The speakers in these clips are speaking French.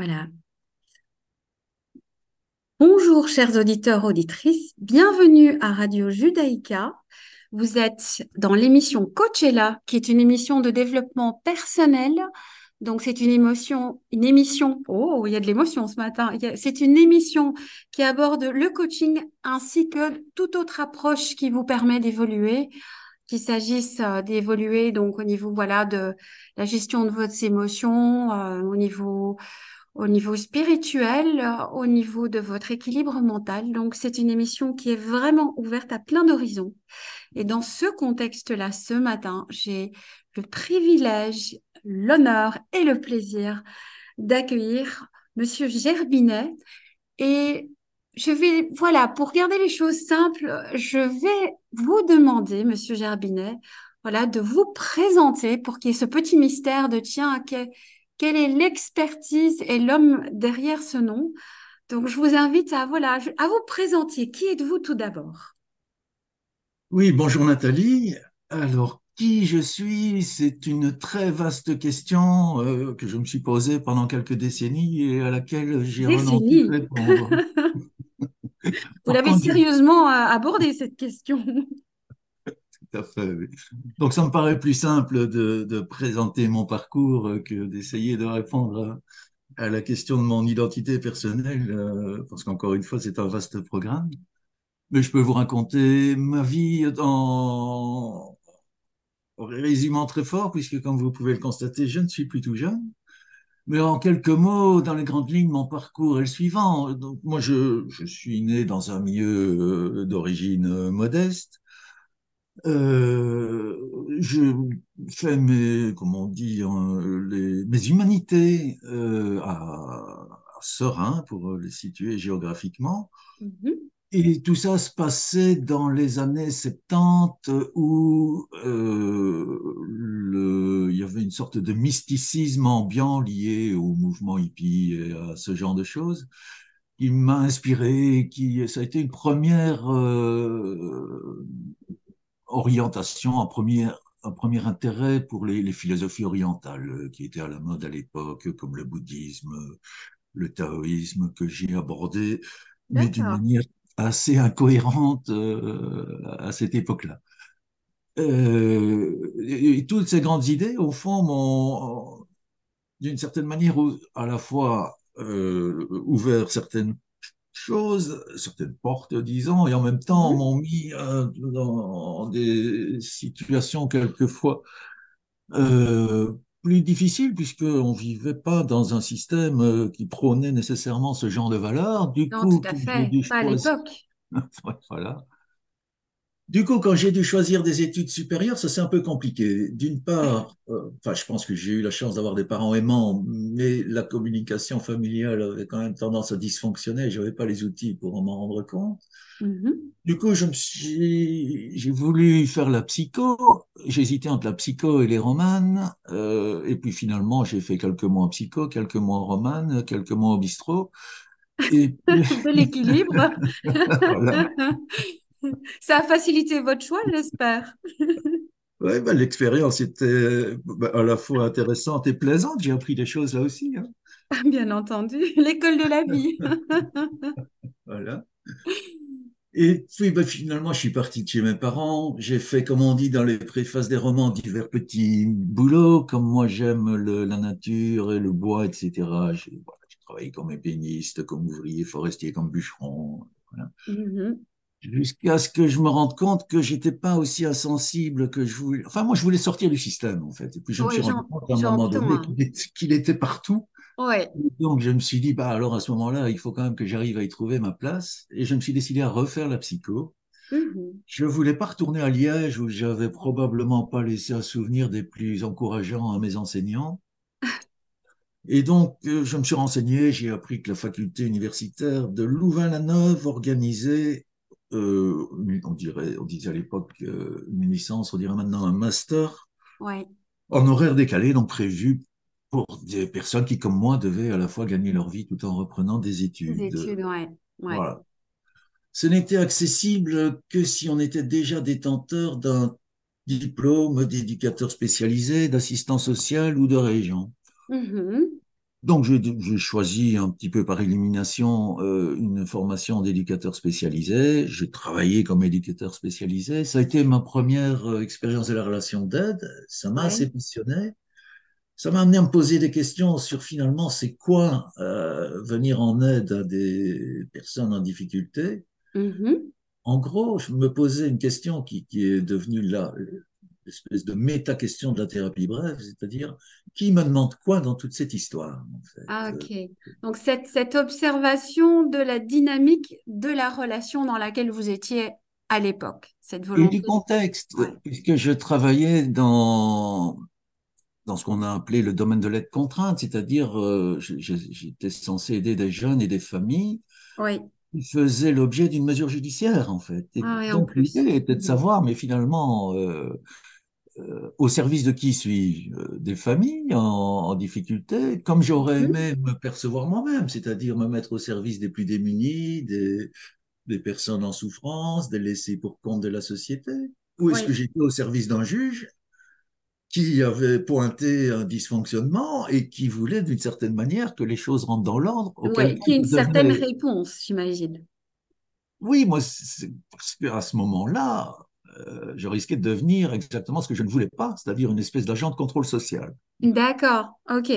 Voilà. Bonjour, chers auditeurs, auditrices. Bienvenue à Radio Judaïka. Vous êtes dans l'émission Coachella, qui est une émission de développement personnel. Donc, c'est une émotion, une émission. Oh, il y a de l'émotion ce matin. C'est une émission qui aborde le coaching ainsi que toute autre approche qui vous permet d'évoluer, qu'il s'agisse euh, d'évoluer donc au niveau voilà de la gestion de vos émotions, euh, au niveau au niveau spirituel, euh, au niveau de votre équilibre mental. Donc, c'est une émission qui est vraiment ouverte à plein d'horizons. Et dans ce contexte-là, ce matin, j'ai le privilège, l'honneur et le plaisir d'accueillir Monsieur Gerbinet. Et je vais, voilà, pour garder les choses simples, je vais vous demander, Monsieur Gerbinet, voilà, de vous présenter pour qu'il y ait ce petit mystère de tiens, quelle est l'expertise et l'homme derrière ce nom. Donc, je vous invite à, voilà, à vous présenter. Qui êtes-vous tout d'abord? Oui, bonjour Nathalie. Alors, qui je suis? C'est une très vaste question euh, que je me suis posée pendant quelques décennies et à laquelle j'ai renoncé répondre. vous l'avez sérieusement euh, abordé, cette question. Donc, ça me paraît plus simple de, présenter mon parcours que d'essayer de répondre à, la question de mon identité personnelle, euh, parce qu'encore une fois, c'est un vaste programme. Mais je peux vous raconter ma vie en, résumant très fort, puisque comme vous pouvez le constater, je ne suis plus tout jeune. Mais en quelques mots, dans les grandes lignes, mon parcours est le suivant. Donc, moi, je, suis né dans un milieu euh, d'origine modeste. Euh, je fais mes, comment on dit, hein, les, mes humanités euh, à, à, Serein, pour les situer géographiquement. Mm-hmm. Et tout ça se passait dans les années 70 où euh, le, il y avait une sorte de mysticisme ambiant lié au mouvement hippie et à ce genre de choses qui m'a inspiré, qui ça a été une première euh, orientation, un premier, un premier intérêt pour les, les, philosophies orientales euh, qui étaient à la mode à l'époque, comme le bouddhisme, le taoïsme, que j'ai abordé, mais d'une manière assez incohérente euh, à cette époque-là. Euh, et, toutes ces grandes idées, au fond, m'ont, d'une certaine manière, à la fois euh, ouvert certaines choses, certaines portes, disons, et en même temps m'ont mis euh, dans des situations quelquefois euh, plus difficiles, puisqu'on ne vivait pas dans un système euh, qui prônait nécessairement ce genre de valeurs. Du non, coup, tout à fait, pas à l'époque. voilà. Du coup, quand j'ai dû choisir des études supérieures, ça c'est un peu compliqué. D'une part, euh, enfin, je pense que j'ai eu la chance d'avoir des parents aimants, mais la communication familiale avait quand même tendance à dysfonctionner. Je n'avais pas les outils pour m'en rendre compte. Mm-hmm. Du coup, je me suis, j'ai voulu faire la psycho. Hésité entre la psycho et les romanes. Euh, et puis finalement, j'ai fait quelques mois en psycho, quelques mois en romane, quelques mois au bistrot. Et... de l'équilibre. voilà. Ça a facilité votre choix, j'espère. Oui, ben, l'expérience était ben, à la fois intéressante et plaisante. J'ai appris des choses là aussi. Hein. Bien entendu, l'école de la vie. voilà. Et puis ben, finalement, je suis parti de chez mes parents. J'ai fait, comme on dit dans les préfaces des romans, divers petits boulots, comme moi j'aime la nature et le bois, etc. J'ai travaillé comme ébéniste, comme ouvrier forestier, comme bûcheron. Voilà. Mm-hmm jusqu'à ce que je me rende compte que j'étais pas aussi insensible que je voulais. Enfin, moi, je voulais sortir du système, en fait. Et puis, je me suis rendu compte à un moment donné qu'il était, partout. Ouais. Donc, je me suis dit, bah, alors à ce moment-là, il faut quand même que j'arrive à y trouver ma place. Et je me suis décidé à refaire la psycho. Mmh je voulais pas retourner à Liège où j'avais probablement pas laissé un souvenir des plus encourageants à mes enseignants. Et donc, euh, je me suis renseigné, j'ai appris que la faculté universitaire de Louvain-la-Neuve organisait euh, on dirait, on disait à l'époque euh, une licence, on dirait maintenant un master ouais. en horaire décalé, donc prévu pour des personnes qui, comme moi, devaient à la fois gagner leur vie tout en reprenant des études. Des études, ouais. Voilà. Ce n'était accessible que si on était déjà détenteur d'un diplôme d'éducateur spécialisé, d'assistant social ou de région. Mm-hmm. Donc, j'ai choisi un petit peu par élimination euh, une formation d'éducateur spécialisé. J'ai travaillé comme éducateur spécialisé. Ça a été ma première euh, expérience de la relation d'aide. Ça m'a assez passionné. Ça m'a amené à me poser des questions sur finalement c'est quoi euh, venir en aide à des personnes en difficulté. Mm-hmm. En gros, je me posais une question qui, qui est devenue là espèce de méta-question de la thérapie brève, c'est-à-dire qui me demande quoi dans toute cette histoire Ah, ok. Donc cette, cette observation de la dynamique de la relation dans laquelle vous étiez à l'époque, cette volonté. Et du contexte, puisque je travaillais dans, dans ce qu'on a appelé le domaine de l'aide contrainte, c'est-à-dire euh, j'étais censé aider des jeunes et des familles oui. qui faisaient l'objet d'une mesure judiciaire, en fait. Et ah, donc l'idée était de mhm. savoir, mais finalement, euh, euh, au service de qui suis-je? Euh, Des familles en, difficulté, comme j'aurais mhm. aimé me percevoir moi-même, c'est-à-dire me mettre au service des plus démunis, des, des personnes en souffrance, des laissés pour compte de la société Ou est-ce que j'étais au service d'un juge qui avait pointé un dysfonctionnement et qui voulait d'une certaine manière que les choses rentrent dans l'ordre Oui, qui a une certaine réponse, j'imagine. Oui, moi, parce qu'à ce moment-là, euh, je risquais de devenir exactement ce que je ne voulais pas, c'est-à-dire une espèce d'agent de contrôle social. D'accord, ok.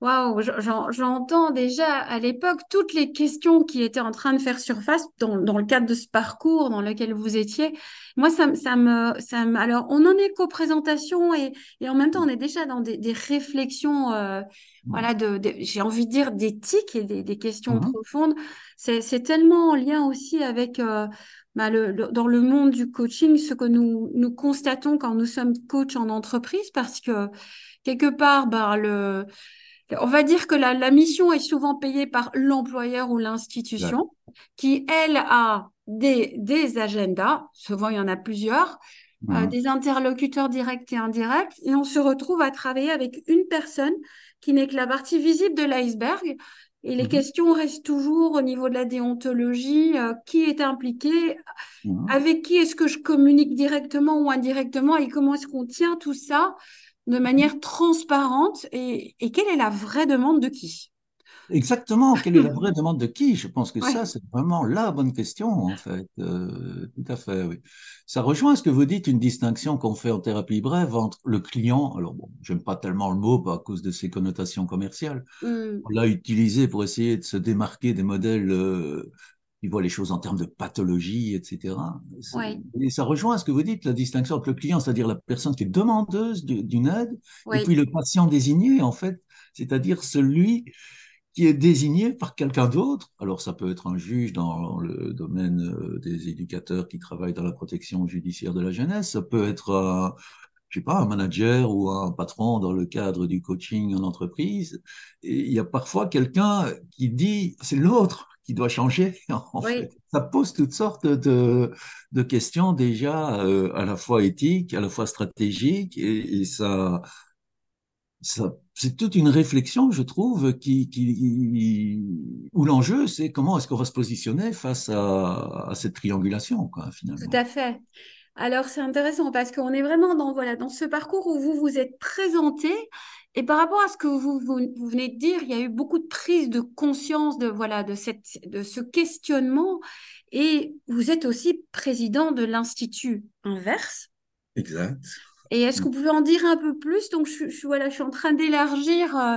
Waouh, j'entends déjà à l'époque toutes les questions qui étaient en train de faire surface dans, le cadre de ce parcours dans lequel vous étiez. Moi, ça, ça, me, ça Alors, on en est qu'aux présentations et, et, en même temps, on est déjà dans des, réflexions, euh, voilà, de, j'ai envie de dire d'éthique et des, questions mm-hmm. profondes. C'est tellement en lien aussi avec euh, bah, dans le monde du coaching, ce que nous, nous constatons quand nous sommes coachs en entreprise, parce que quelque part, bah, le, on va dire que la, mission est souvent payée par l'employeur ou l'institution, qui, elle, a des, des agendas, souvent il y en a plusieurs, euh, des interlocuteurs directs et indirects, et on se retrouve à travailler avec une personne qui n'est que la partie visible de l'iceberg, et les mhm. questions restent toujours au niveau de la déontologie, euh, qui est impliqué, mhm. avec qui est-ce que je communique directement ou indirectement et comment est-ce qu'on tient tout ça de manière transparente et, quelle est la vraie demande de qui? Exactement, quelle est la vraie demande de qui? Je pense que ça, c'est vraiment la bonne question, en fait. Euh, tout à fait, oui. Ça rejoint ce que vous dites, une distinction qu'on fait en thérapie brève entre le client, alors bon, j'aime pas tellement le mot à cause de ses connotations commerciales, mmh. on l'a utilisé pour essayer de se démarquer des modèles euh, qui voient les choses en termes de pathologie, etc. Et ça rejoint ce que vous dites, la distinction entre le client, c'est-à-dire la personne qui est demandeuse d'une aide, et puis le patient désigné, en fait, c'est-à-dire celui qui est désigné par quelqu'un d'autre. Alors ça peut être un juge dans le domaine euh, des éducateurs qui travaillent dans la protection judiciaire de la jeunesse, ça peut être un, je sais pas, un manager ou un patron dans le cadre du coaching en entreprise. Et il y a parfois quelqu'un qui dit c'est l'autre qui doit changer. En fait. Ça pose toutes sortes de, de questions déjà euh, à la fois éthiques, à la fois stratégiques, et, et ça, c'est toute une réflexion, je trouve, qui, qui où l'enjeu, c'est comment est-ce qu'on va se positionner face à, à cette triangulation, quoi, finalement. Tout à fait. Alors, c'est intéressant parce qu'on est vraiment dans, voilà, dans ce parcours où vous vous êtes présenté. Et par rapport à ce que vous, vous, venez de dire, il y a eu beaucoup de prise de conscience de, voilà, de, cette, de ce questionnement. Et vous êtes aussi président de l'Institut Inverse. Exact. Et est-ce que vous pouvez en dire un peu plus? Donc, je, je, voilà, je suis en train d'élargir euh,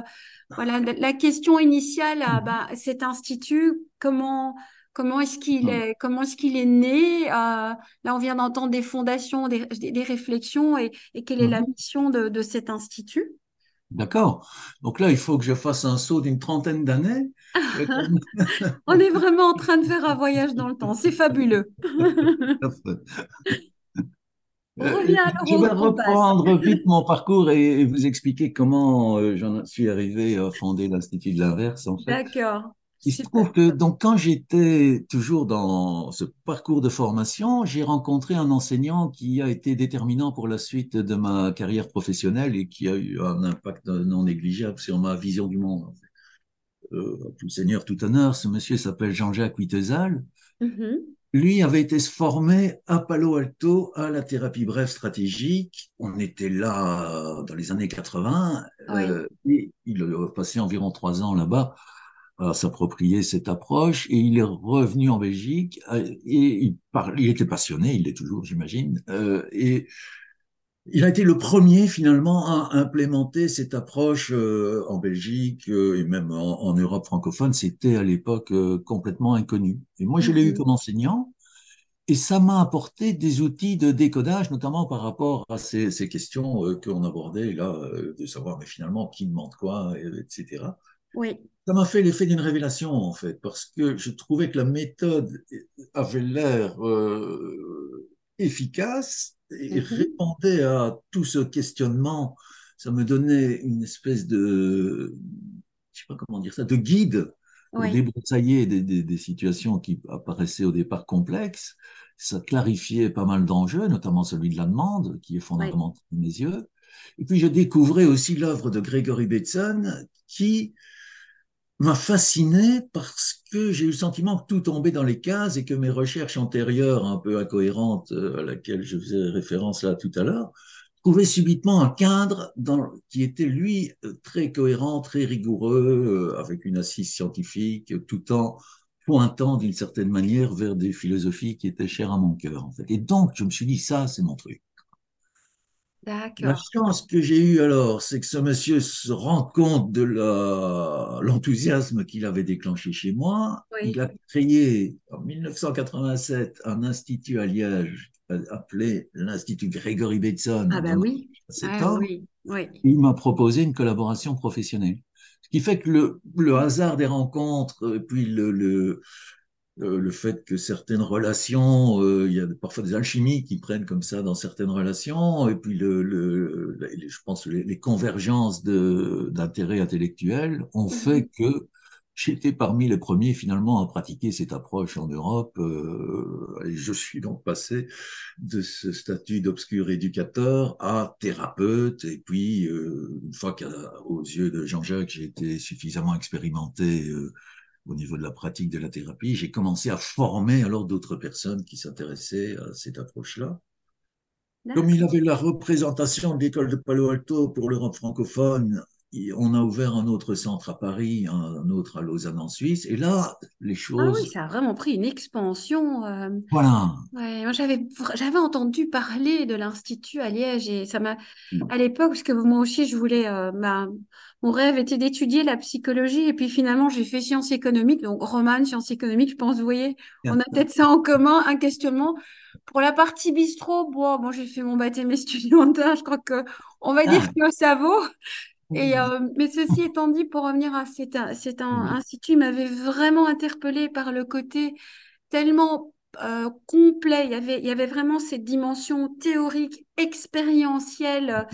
voilà, la, question initiale à bah, cet institut. Comment, comment est-ce qu'il est, comment est, qu'il est né? Euh, Là, on vient d'entendre des fondations, des, des réflexions. Et, et, quelle est la mhm. mission de, de cet institut? D'accord. Donc là, il faut que je fasse un saut d'une trentaine d'années. on est vraiment en train de faire un voyage dans le temps. C'est fabuleux. Euh, je vais reprendre vite mon parcours et, vous expliquer comment euh, j'en suis arrivé à fonder l'Institut de l'inverse. En fait. D'accord. Il se trouve que donc quand j'étais toujours dans ce parcours de formation, j'ai rencontré un enseignant qui a été déterminant pour la suite de ma carrière professionnelle et qui a eu un impact non négligeable sur ma vision du monde. Euh, tout seigneur, tout honneur, ce monsieur s'appelle Jean-Jacques Huitezal. Mm-hmm. Lui avait été formé à Palo Alto à la thérapie brève stratégique. On était là dans les années 80 euh, et il a passé environ trois ans là-bas à s'approprier cette approche et il est revenu en Belgique euh, et il, il était passionné, il l'est toujours, j'imagine, euh, et il a été le premier finalement à implémenter cette approche euh, en Belgique euh, et même en, en, Europe francophone. C'était à l'époque euh, complètement inconnu. Et moi, je l'ai eu mhm. comme enseignant et ça m'a apporté des outils de décodage, notamment par rapport à ces, ces questions qu'on abordait là, de savoir mais finalement qui demande quoi, etc. Oui. Ça m'a fait l'effet d'une révélation en fait, parce que je trouvais que la méthode avait l'air efficace et mhm. répondait à tout ce questionnement. Ça me donnait une espèce de, je sais pas comment dire ça, de guide pour débroussailler des, des, des, situations qui apparaissaient au départ complexes. Ça clarifiait pas mal d'enjeux, notamment celui de la demande, qui est fondamental à mes yeux. Et puis je découvrais aussi l'œuvre de Gregory Bateson, qui m'a fasciné parce que j'ai eu le sentiment que tout tombait dans les cases et que mes recherches antérieures, un peu incohérentes, euh, à laquelle je faisais référence là tout à l'heure, trouvaient subitement un cadre dans, qui était, lui, très cohérent, très rigoureux, euh, avec une assise scientifique, tout en pointant d'une certaine manière vers des philosophies qui étaient chères à mon cœur, en fait. Et donc, je me suis dit, ça, c'est mon truc. La chance que j'ai eue alors, c'est que ce monsieur se rend compte de l'enthousiasme qu'il avait déclenché chez moi. Il a créé en 1987 un institut à Liège appelé l'Institut Gregory Bateson. Ah ben oui. Ah, oui. oui. Il m'a proposé une collaboration professionnelle. Ce qui fait que le, le hasard des rencontres, et puis le, le, euh, le fait que certaines relations, euh, il y a parfois des alchimies qui prennent comme ça dans certaines relations, et puis le, le, je pense les, les convergences d'intérêts intellectuels ont mhm. fait que j'étais parmi les premiers finalement à pratiquer cette approche en Europe. Euh, et je suis donc passé de ce statut d'obscur éducateur à thérapeute, et puis une fois qu'aux yeux de Jean-Jacques, j'ai été suffisamment expérimenté au niveau de la pratique de la thérapie, j'ai commencé à former alors d'autres personnes qui s'intéressaient à cette approche-là. Comme il avait la représentation de l'école de Palo Alto pour l'Europe francophone, on a ouvert un autre centre à Paris, un autre à Lausanne en Suisse. Et là, les choses. Ah oui, ça a vraiment pris une expansion. Euh, voilà. Ouais, moi, j'avais, j'avais entendu parler de l'Institut à Liège et ça m'a, mm. à l'époque, parce que moi aussi, je voulais, euh, mon rêve était d'étudier la psychologie et puis finalement j'ai fait sciences économiques, donc romane, sciences économiques, je pense, vous voyez, on a peut-être ça en commun, un questionnement. Pour la partie bistrot, bon, bon j'ai fait mon baptême étudiantin, je crois que on va dire ah. que ça vaut. Et, euh, mais ceci étant dit, pour revenir à cet, institut, m'avait vraiment interpellé par le côté tellement euh, complet. Il y, avait, il y avait vraiment cette dimension théorique, expérientielle.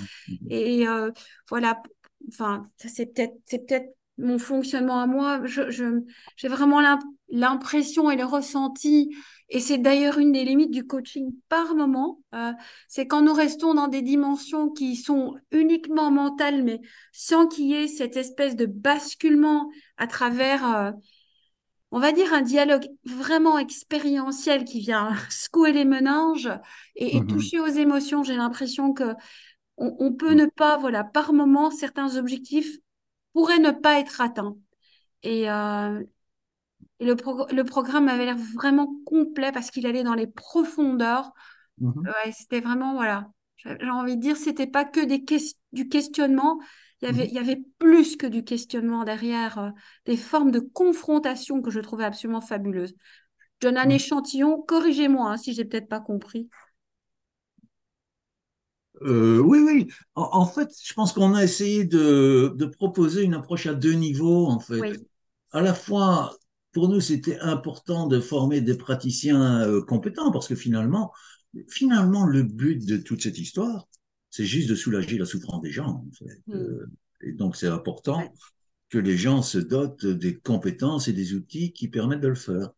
Et euh, voilà, enfin, c'est peut-être, mon fonctionnement à moi. Je, je, j'ai vraiment l'impression et le ressenti, et c'est d'ailleurs une des limites du coaching par moment, euh, c'est quand nous restons dans des dimensions qui sont uniquement mentales, mais sans qu'il y ait cette espèce de basculement à travers, euh, on va dire, un dialogue vraiment expérientiel qui vient secouer les meninges et, et mm-hmm. toucher aux émotions. J'ai l'impression que on, peut mm. ne pas, voilà, par moment, certains objectifs pourraient ne pas être atteints. Et, euh, le, le, programme avait l'air vraiment complet parce qu'il allait dans les profondeurs. Ouais, c'était vraiment, voilà, j'ai envie de dire, c'était pas que des du questionnement, il y, avait, mm-hmm. il y avait plus que du questionnement derrière, euh, des formes de confrontation que je trouvais absolument fabuleuses. Je donne un échantillon, corrigez-moi hein, si j'ai peut-être pas compris. Euh, oui, oui. En, fait, je pense qu'on a essayé de, de, proposer une approche à deux niveaux, en fait. À la fois, pour nous, c'était important de former des praticiens euh, compétents, parce que finalement, finalement, le but de toute cette histoire, c'est juste de soulager la souffrance des gens. En fait. Hmm. Euh, et donc, c'est important que les gens se dotent des compétences et des outils qui permettent de le faire.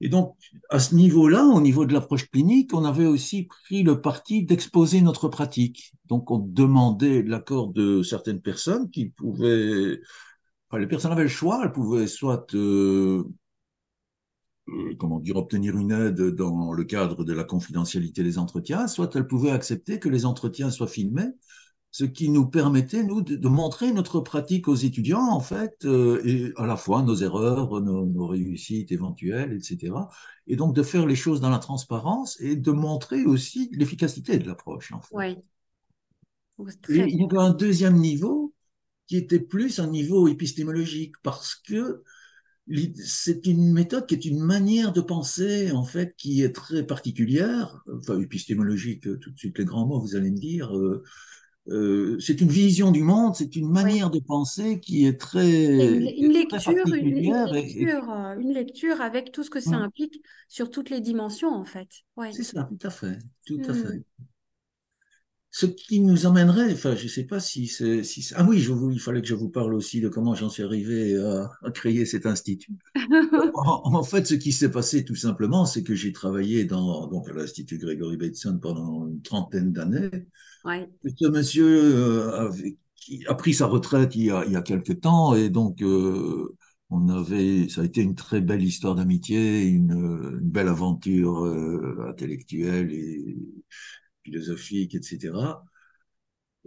Et donc, à ce niveau-là, au niveau de l'approche clinique, on avait aussi pris le parti d'exposer notre pratique. Donc, on demandait l'accord de certaines personnes qui pouvaient... Enfin, les personnes avaient le choix, elles pouvaient soit euh, comment dire, obtenir une aide dans le cadre de la confidentialité des entretiens, soit elle pouvait accepter que les entretiens soient filmés ce qui nous permettait, nous, de, montrer notre pratique aux étudiants, en fait, euh, et à la fois nos erreurs, nos, réussites éventuelles, etc. Et donc de faire les choses dans la transparence et de montrer aussi l'efficacité de l'approche, en fait. Oui. Et il y avait un deuxième niveau qui était plus un niveau épistémologique, parce que c'est une méthode qui est une manière de penser, en fait, qui est très particulière, enfin épistémologique, tout de suite les grands mots, vous allez me dire, euh, euh, c'est une vision du monde, c'est une manière de penser qui est très, une, lecture, euh, une, lecture, avec tout ce que ça implique sur toutes les dimensions en fait. C'est ça, tout à fait, tout à hmm. fait. Ce qui nous emmènerait, enfin, je ne sais pas si c'est, si ah oui, je il fallait que je vous parle aussi de comment j'en suis arrivé à, créer cet institut. en, fait, ce qui s'est passé tout simplement, c'est que j'ai travaillé dans donc à l'Institut Gregory Bateson pendant une trentaine d'années. Ce monsieur euh, qui a pris sa retraite il y a, il y a quelques temps et donc euh, on avait, ça a été une très belle histoire d'amitié, une, belle aventure euh, intellectuelle et philosophique, etc.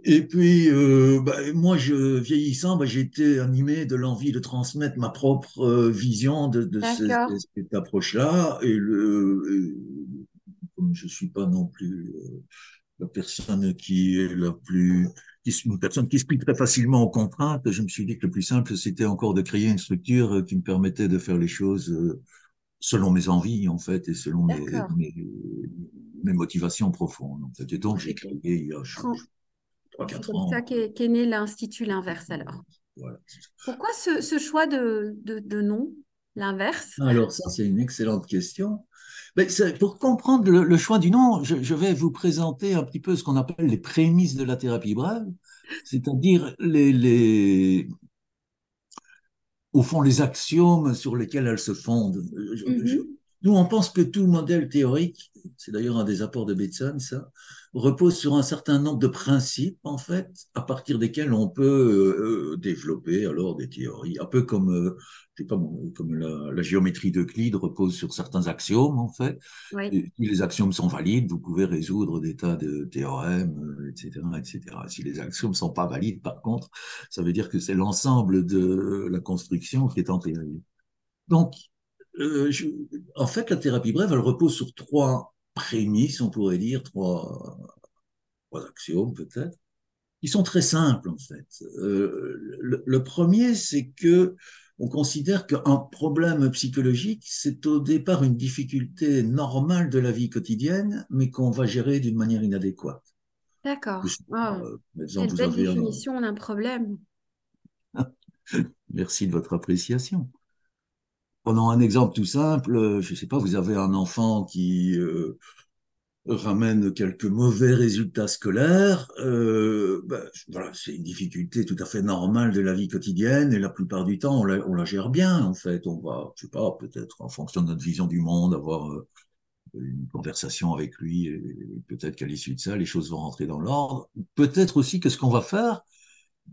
Et puis, bah, moi, je, vieillissant, bah, j'ai été animé de l'envie de transmettre ma propre vision de, de cette approche-là. Et, le, comme je suis pas non plus la personne qui est la plus, qui, une personne qui se plie très facilement aux contraintes, je me suis dit que le plus simple, c'était encore de créer une structure qui me permettait de faire les choses euh, selon mes envies, en fait, et selon mes, mes, motivations profondes. Et donc, j'ai créé il y a 3-4 ans. C'est ça qu'est né l'Institut L'Inverse, alors. Pourquoi ce, ce choix de, de, de nom, L'Inverse? Alors, ça, c'est une excellente question. Mais pour comprendre le, choix du nom, je, vais vous présenter un petit peu ce qu'on appelle les prémices de la thérapie brève, c'est-à-dire les, les, au fond, les axiomes sur lesquels elle se fonde. Nous, on pense que tout modèle théorique, c'est d'ailleurs un des apports de Bateson, ça, repose sur un certain nombre de principes, en fait, à partir desquels on peut euh, développer alors des théories, un peu comme euh, pas, comme la, géométrie d'Euclide repose sur certains axiomes, en fait. si les axiomes sont valides, vous pouvez résoudre des tas de théorèmes, etc., euh, etc. Si les axiomes ne sont pas valides, par contre, ça veut dire que c'est l'ensemble de la construction qui est en théorie. Donc, euh, en fait, la thérapie brève, elle repose sur trois prémices, on pourrait dire, trois, trois axiomes peut-être, qui sont très simples en fait. Euh, le, le, premier, c'est que on considère qu'un problème psychologique, c'est au départ une difficulté normale de la vie quotidienne, mais qu'on va gérer d'une manière inadéquate. D'accord. Wow. Quelle belle définition d'un problème. Merci de votre appréciation. Prenons un exemple tout simple. Je ne sais pas, vous avez un enfant qui euh, ramène quelques mauvais résultats scolaires, euh, ben, voilà, c'est une difficulté tout à fait normale de la vie quotidienne et la plupart du temps on la, on la gère bien en fait. On va, je sais pas, peut-être en fonction de notre vision du monde, avoir euh, une conversation avec lui et peut-être qu'à l'issue de ça les choses vont rentrer dans l'ordre. Peut-être aussi que ce qu'on va faire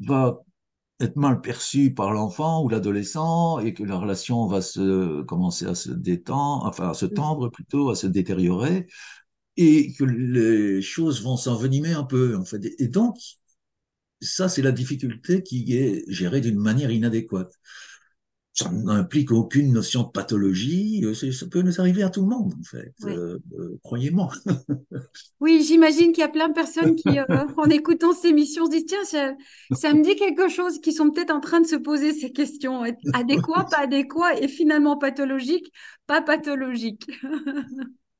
va être mal perçu par l'enfant ou l'adolescent et que la relation va se commencer à se détendre, enfin à se tendre plutôt, à se détériorer et que les choses vont s'envenimer un peu, en fait. Et donc, ça, c'est la difficulté qui est gérée d'une manière inadéquate. Ça n'implique aucune notion de pathologie, ça peut nous arriver à tout le monde, en fait, euh, euh, croyez-moi. oui, j'imagine qu'il y a plein de personnes qui, euh, en écoutant ces émissions, se disent, tiens, ça, ça, me dit quelque chose, qui sont peut-être en train de se poser ces questions, adéquat, pas adéquat, et finalement pathologique, pas pathologique.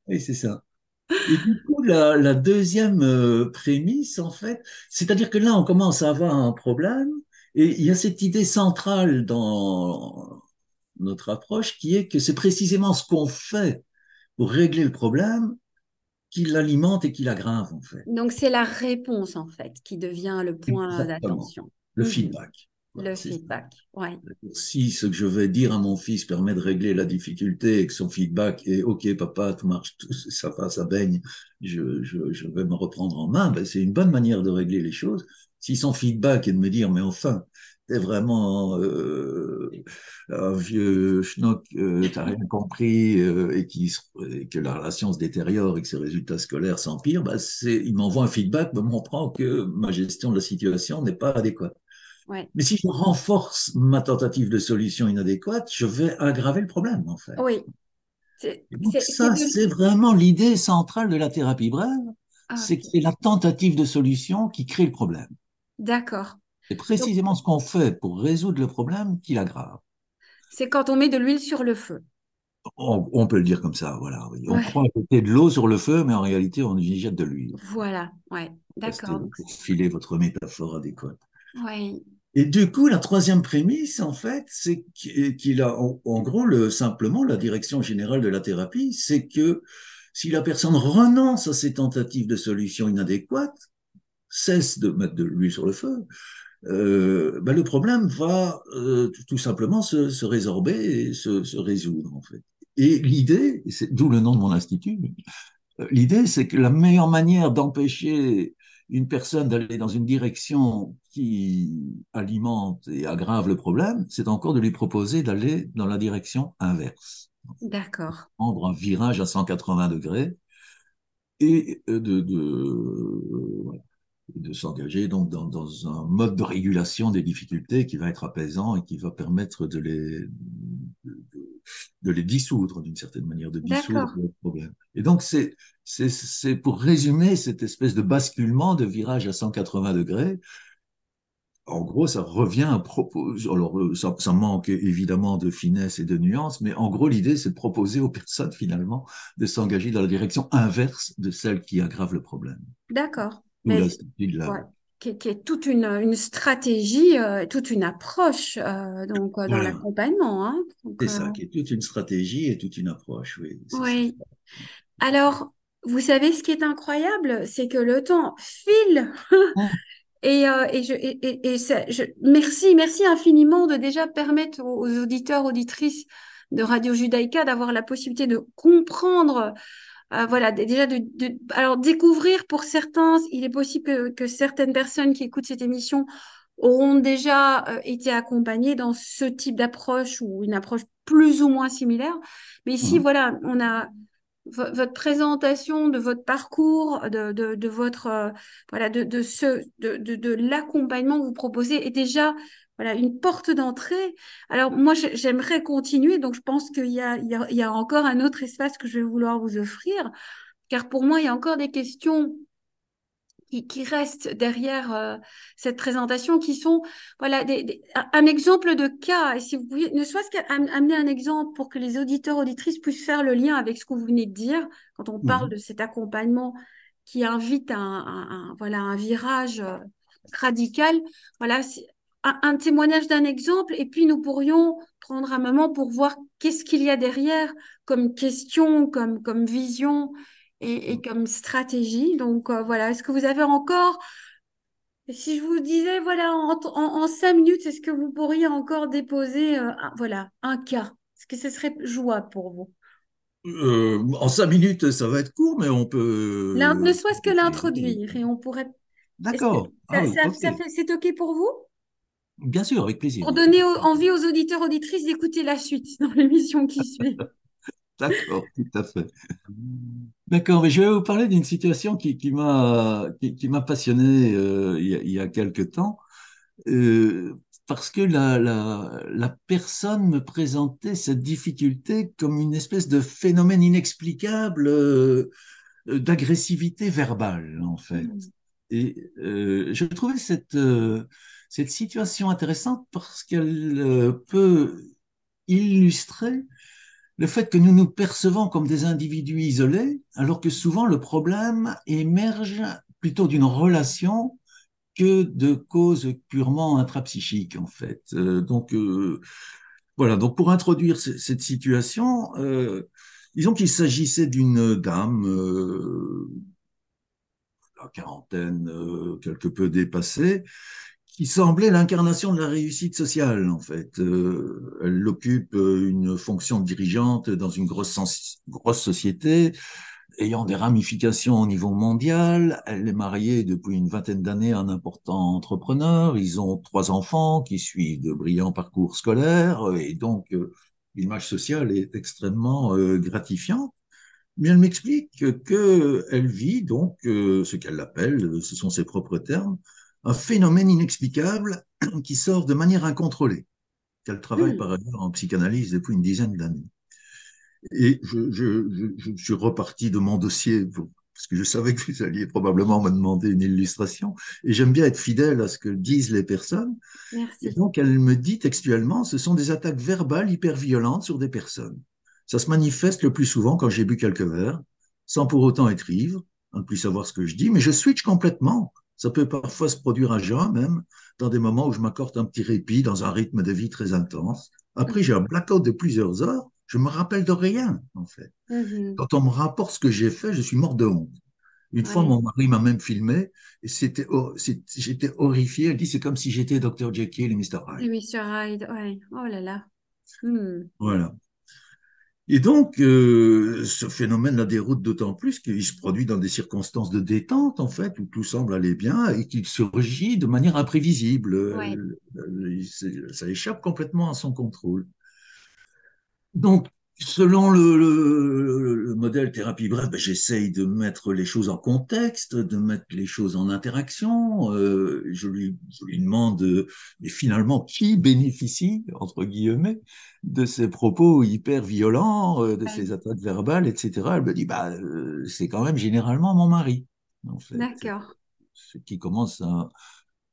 oui, c'est ça. Et du coup, la, deuxième euh, prémisse, en fait, c'est-à-dire que là, on commence à avoir un problème, et il y a cette idée centrale dans notre approche qui est que c'est précisément ce qu'on fait pour régler le problème qui l'alimente et qui l'aggrave, en fait. Donc, c'est la réponse, en fait, qui devient le point d'attention. Le mhm. feedback. Le feedback, ouais. Si ce que je vais dire à mon fils permet de régler la difficulté et que son feedback est OK, papa, tout marche, tout, ça va, ça baigne, je, je, je vais me reprendre en main, ben c'est une bonne manière de régler les choses. Si son feedback est de me dire, mais enfin, t'es vraiment euh, un vieux schnock, euh, t'as rien compris euh, et, qui, et que la relation se détériore et que ses résultats scolaires s'empirent, bah il m'envoie un feedback me montrant que ma gestion de la situation n'est pas adéquate. Ouais. Mais si je renforce ma tentative de solution inadéquate, je vais aggraver le problème, en fait. Oui. Donc ça, c'est vraiment l'idée centrale de la thérapie brève, ah, c'est que c'est la tentative de solution qui crée le problème. D'accord. C'est précisément ce qu'on fait pour résoudre le problème qui l'aggrave. C'est quand on met de l'huile sur le feu. On, peut le dire comme ça, voilà. On croit jeter de l'eau sur le feu, mais en réalité, on y jette de l'huile. Voilà, ouais, d'accord. Pour filer votre métaphore adéquate. Oui. Et du coup, la troisième prémisse, en fait, c'est qu'il a, en, gros, le, simplement, la direction générale de la thérapie, c'est que si la personne renonce à ses tentatives de solution inadéquates, cesse de mettre de l'huile sur le feu, euh, ben le problème va euh, tout simplement se, se, résorber et se, se, résoudre en fait. Et l'idée, c'est d'où le nom de mon institut, euh, l'idée c'est que la meilleure manière d'empêcher une personne d'aller dans une direction qui alimente et aggrave le problème, c'est encore de lui proposer d'aller dans la direction inverse. D'accord. Prendre un virage à 180 degrés et de, de, voilà, de s'engager donc dans, dans, un mode de régulation des difficultés qui va être apaisant et qui va permettre de les, de, de les dissoudre d'une certaine manière, de dissoudre le problème. Et donc, c'est, c'est, c'est pour résumer cette espèce de basculement, de virage à 180 degrés. En gros, ça revient à propos. Alors, euh, ça, ça manque évidemment de finesse et de nuance, mais en gros, l'idée, c'est de proposer aux personnes finalement de s'engager dans la direction inverse de celle qui aggrave le problème. D'accord qui, est toute une, une stratégie, euh, toute une approche euh, donc, euh, dans l'accompagnement. Hein. C'est ça, qui est toute une stratégie et toute une approche, oui. Oui. Alors, vous savez ce qui est incroyable, c'est que le temps file. Ah. Et, et, je, et, et je, merci, merci infiniment de déjà permettre aux, auditeurs, auditrices de Radio Judaïka d'avoir la possibilité de comprendre euh, voilà, déjà de, alors découvrir pour certains, il est possible que, certaines personnes qui écoutent cette émission auront déjà euh, été accompagnées dans ce type d'approche ou une approche plus ou moins similaire. Mais ici, mmh. voilà, on a votre présentation de votre parcours, de, de, votre euh, voilà, de, de ce de, de, l'accompagnement que vous proposez est déjà voilà, une porte d'entrée. Alors moi, j'aimerais continuer, donc je pense qu'il y a, il y, a, encore un autre espace que je vais vouloir vous offrir, car pour moi, il y a encore des questions qui, qui restent derrière euh, cette présentation, qui sont voilà des, un exemple de cas. Et si vous pouviez, ne soit-ce qu'amener un exemple pour que les auditeurs auditrices puissent faire le lien avec ce que vous venez de dire quand on parle mmh. de cet accompagnement qui invite un, un, voilà un virage euh, radical. Voilà, un, témoignage d'un exemple et puis nous pourrions prendre un moment pour voir qu'est-ce qu'il y a derrière comme question, comme, comme vision et, comme stratégie. Donc euh, voilà, est-ce que vous avez encore, si je vous disais, voilà, en, cinq minutes, est-ce que vous pourriez encore déposer euh, un, voilà, un cas? Est-ce que ce serait jouable pour vous? Euh, En cinq minutes, ça va être court, mais on peut... ne soit-ce que l'introduire et on pourrait... D'accord. Ah c'est OK pour vous? Bien sûr, avec plaisir. Pour donner envie aux auditeurs, auditrices d'écouter la suite dans l'émission qui suit. D'accord, tout à fait. D'accord, mais je vais vous parler d'une situation qui, qui m'a qui, m'a passionné euh, il, y a, quelque temps, euh, parce que la, la, la, personne me présentait cette difficulté comme une espèce de phénomène inexplicable euh, d'agressivité verbale, en fait. Mm. Et je trouvais cette cette situation intéressante parce qu'elle euh, peut illustrer le fait que nous nous percevons comme des individus isolés, alors que souvent le problème émerge plutôt d'une relation que de causes purement intrapsychiques, en fait. Euh, donc, euh, voilà. Donc, pour introduire cette situation, disons qu'il s'agissait d'une dame, la quarantaine, quelque peu dépassée, qui semblait l'incarnation de la réussite sociale, en fait. Euh, elle occupe euh, une fonction dirigeante dans une grosse, société. ayant des ramifications au niveau mondial. Elle est mariée depuis une vingtaine d'années à un important entrepreneur. Ils ont trois enfants qui suivent de brillants parcours scolaires et donc l'image sociale est extrêmement gratifiante. Mais elle m'explique qu'elle vit donc ce qu'elle appelle, ce sont ses propres termes, un phénomène inexplicable qui sort de manière incontrôlée, qu'elle travaille par ailleurs en psychanalyse depuis une dizaine d'années. Et je, je, je, suis reparti de mon dossier parce que je savais que vous alliez probablement me demander une illustration. Et j'aime bien être fidèle à ce que disent les personnes. Merci. Et donc, elle me dit textuellement, ce sont des attaques verbales hyper violentes sur des personnes. Ça se manifeste le plus souvent quand j'ai bu quelques verres, sans pour autant être ivre, ne plus savoir ce que je dis, mais je switch complètement. Ça peut parfois se produire à jeun même, dans des moments où je m'accorde un petit répit dans un rythme de vie très intense. Après, j'ai un blackout de plusieurs heures, je me rappelle de rien, en fait. Mm-hmm. Quand on me rapporte ce que j'ai fait, je suis mort de honte. Une fois, mon mari m'a même filmé et c'était, j'étais horrifié. Elle dit, c'est comme si j'étais Dr. Jekyll et Mr. Hyde. Mr. Hyde, ouais. Oh là là. Hmm. Voilà. Et donc, euh, ce phénomène la déroute d'autant plus qu'il se produit dans des circonstances de détente, en fait, où tout semble aller bien et qu'il surgit de manière imprévisible. Euh, ça échappe complètement à son contrôle. Donc, selon le, modèle thérapie bref, ben, j'essaye de mettre les choses en contexte, de mettre les choses en interaction. Euh, je, lui, lui demande, mais finalement, qui bénéficie, entre guillemets, de ces propos hyper violents, euh, de ces attaques verbales, etc. Elle me dit, bah, euh, c'est quand même généralement mon mari. En fait. D'accord. Ce qui commence à,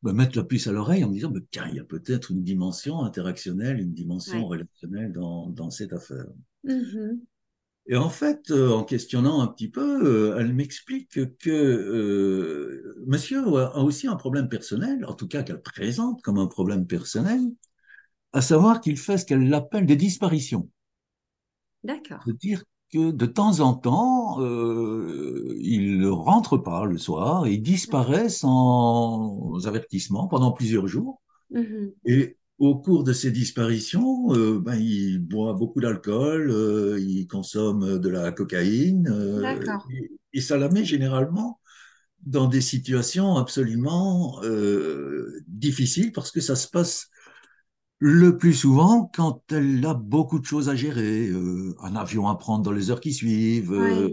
me mettre la puce à l'oreille en me disant, tiens, il y a peut-être une dimension interactionnelle, une dimension relationnelle dans, dans, cette affaire. Mm-hmm. Et en fait, euh, en questionnant un petit peu, euh, elle m'explique que euh, monsieur a aussi un problème personnel, en tout cas qu'elle présente comme un problème personnel, à savoir qu'il fait ce qu'elle appelle des disparitions. D'accord. C'est-à-dire que de temps en temps, euh, il ne rentre pas le soir, il disparaît sans avertissement pendant plusieurs jours. Mm-hmm. Et au cours de ces disparitions, euh, ben, il boit beaucoup d'alcool, euh, il consomme de la cocaïne, et, et, ça la met généralement dans des situations absolument difficiles parce que ça se passe le plus souvent, quand elle a beaucoup de choses à gérer, euh, un avion à prendre dans les heures qui suivent, euh,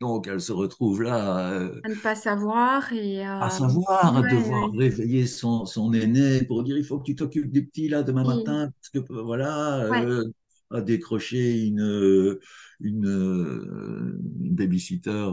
donc elle se retrouve là. Euh, à ne pas savoir et à savoir, à devoir réveiller son, son, aîné pour dire il faut que tu t'occupes du petit là demain matin, parce que voilà, à décrocher une, une, une babysitter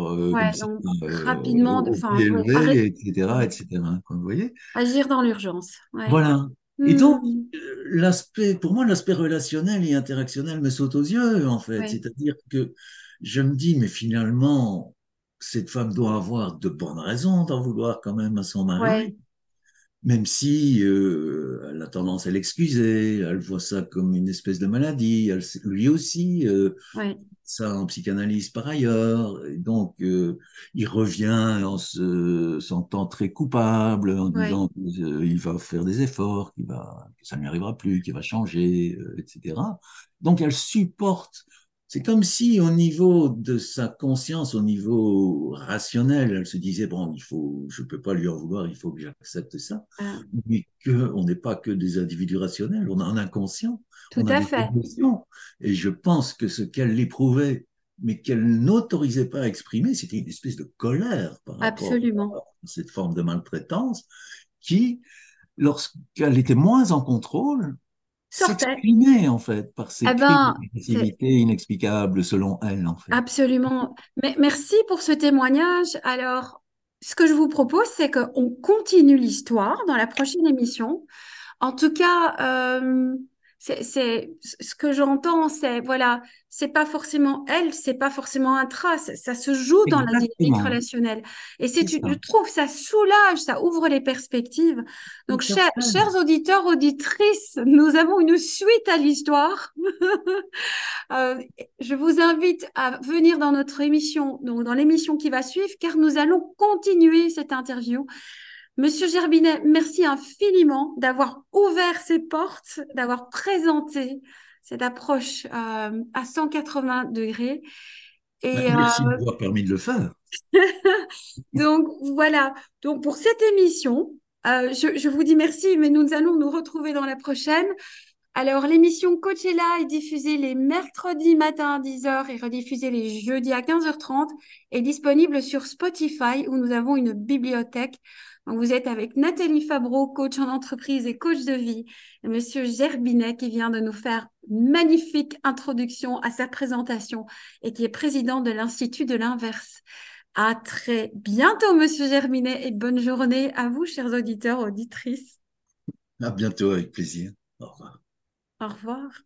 rapidement, enfin, etc., etc. vous voyez? Agir dans l'urgence. Voilà. Et donc, hmm. l'aspect, pour moi, l'aspect relationnel et interactionnel me saute aux yeux, en fait. C'est-à-dire que je me dis, mais finalement, cette femme doit avoir de bonnes raisons d'en vouloir quand même à son mari. Même si euh, elle a tendance à l'excuser, elle voit ça comme une espèce de maladie, elle, lui aussi, euh, ça en psychanalyse par ailleurs. Et donc, euh, il revient en se sentant très coupable, en disant qu'il va faire des efforts, qu'il va, que ça ne lui arrivera plus, qu'il va changer, euh, etc. Donc, elle supporte. C'est comme si, au niveau de sa conscience, au niveau rationnel, elle se disait bon, il faut, je peux pas lui en vouloir, il faut que j'accepte ça. Ah. Mais que on n'est pas que des individus rationnels, on a un inconscient. Tout à fait. Et je pense que ce qu'elle éprouvait, mais qu'elle n'autorisait pas à exprimer, c'était une espèce de colère par Absolument. rapport à cette forme de maltraitance qui, lorsqu'elle était moins en contrôle, s'exprimait en fait par ces eh ben, inexplicables selon elle en fait. Absolument. Mais merci pour ce témoignage. Alors, ce que je vous propose, c'est qu'on continue l'histoire dans la prochaine émission. En tout cas, euh, c'est ce que j'entends, c'est voilà, c'est pas forcément elle, c'est pas forcément un trace, ça se joue dans la dynamique relationnelle. Et c'est, je trouve, ça soulage, ça ouvre les perspectives. Donc, chers, chers auditeurs, auditrices, nous avons une suite à l'histoire. euh, je vous invite à venir dans notre émission, donc dans l'émission qui va suivre, car nous allons continuer cette interview. Monsieur Gerbinet, merci infiniment d'avoir ouvert ces portes, d'avoir présenté cette approche euh, à 180 degrés. Et, Merci de m'avoir permis de le faire. Donc voilà. Donc pour cette émission, je, je, vous dis merci, mais nous allons nous retrouver dans la prochaine. Alors, l'émission Coachella est diffusée les mercredis matin à 10h et rediffusée les jeudis à 15h30 est disponible sur Spotify où nous avons une bibliothèque. Vous êtes avec Nathalie Fabreau, coach en entreprise et coach de vie, et Monsieur Gerbinet qui vient de nous faire une magnifique introduction à sa présentation et qui est président de l'Institut de l'inverse. À très bientôt, Monsieur Gerbinet, et bonne journée à vous, chers auditeurs, auditrices. À bientôt, avec plaisir. Au revoir. Au revoir.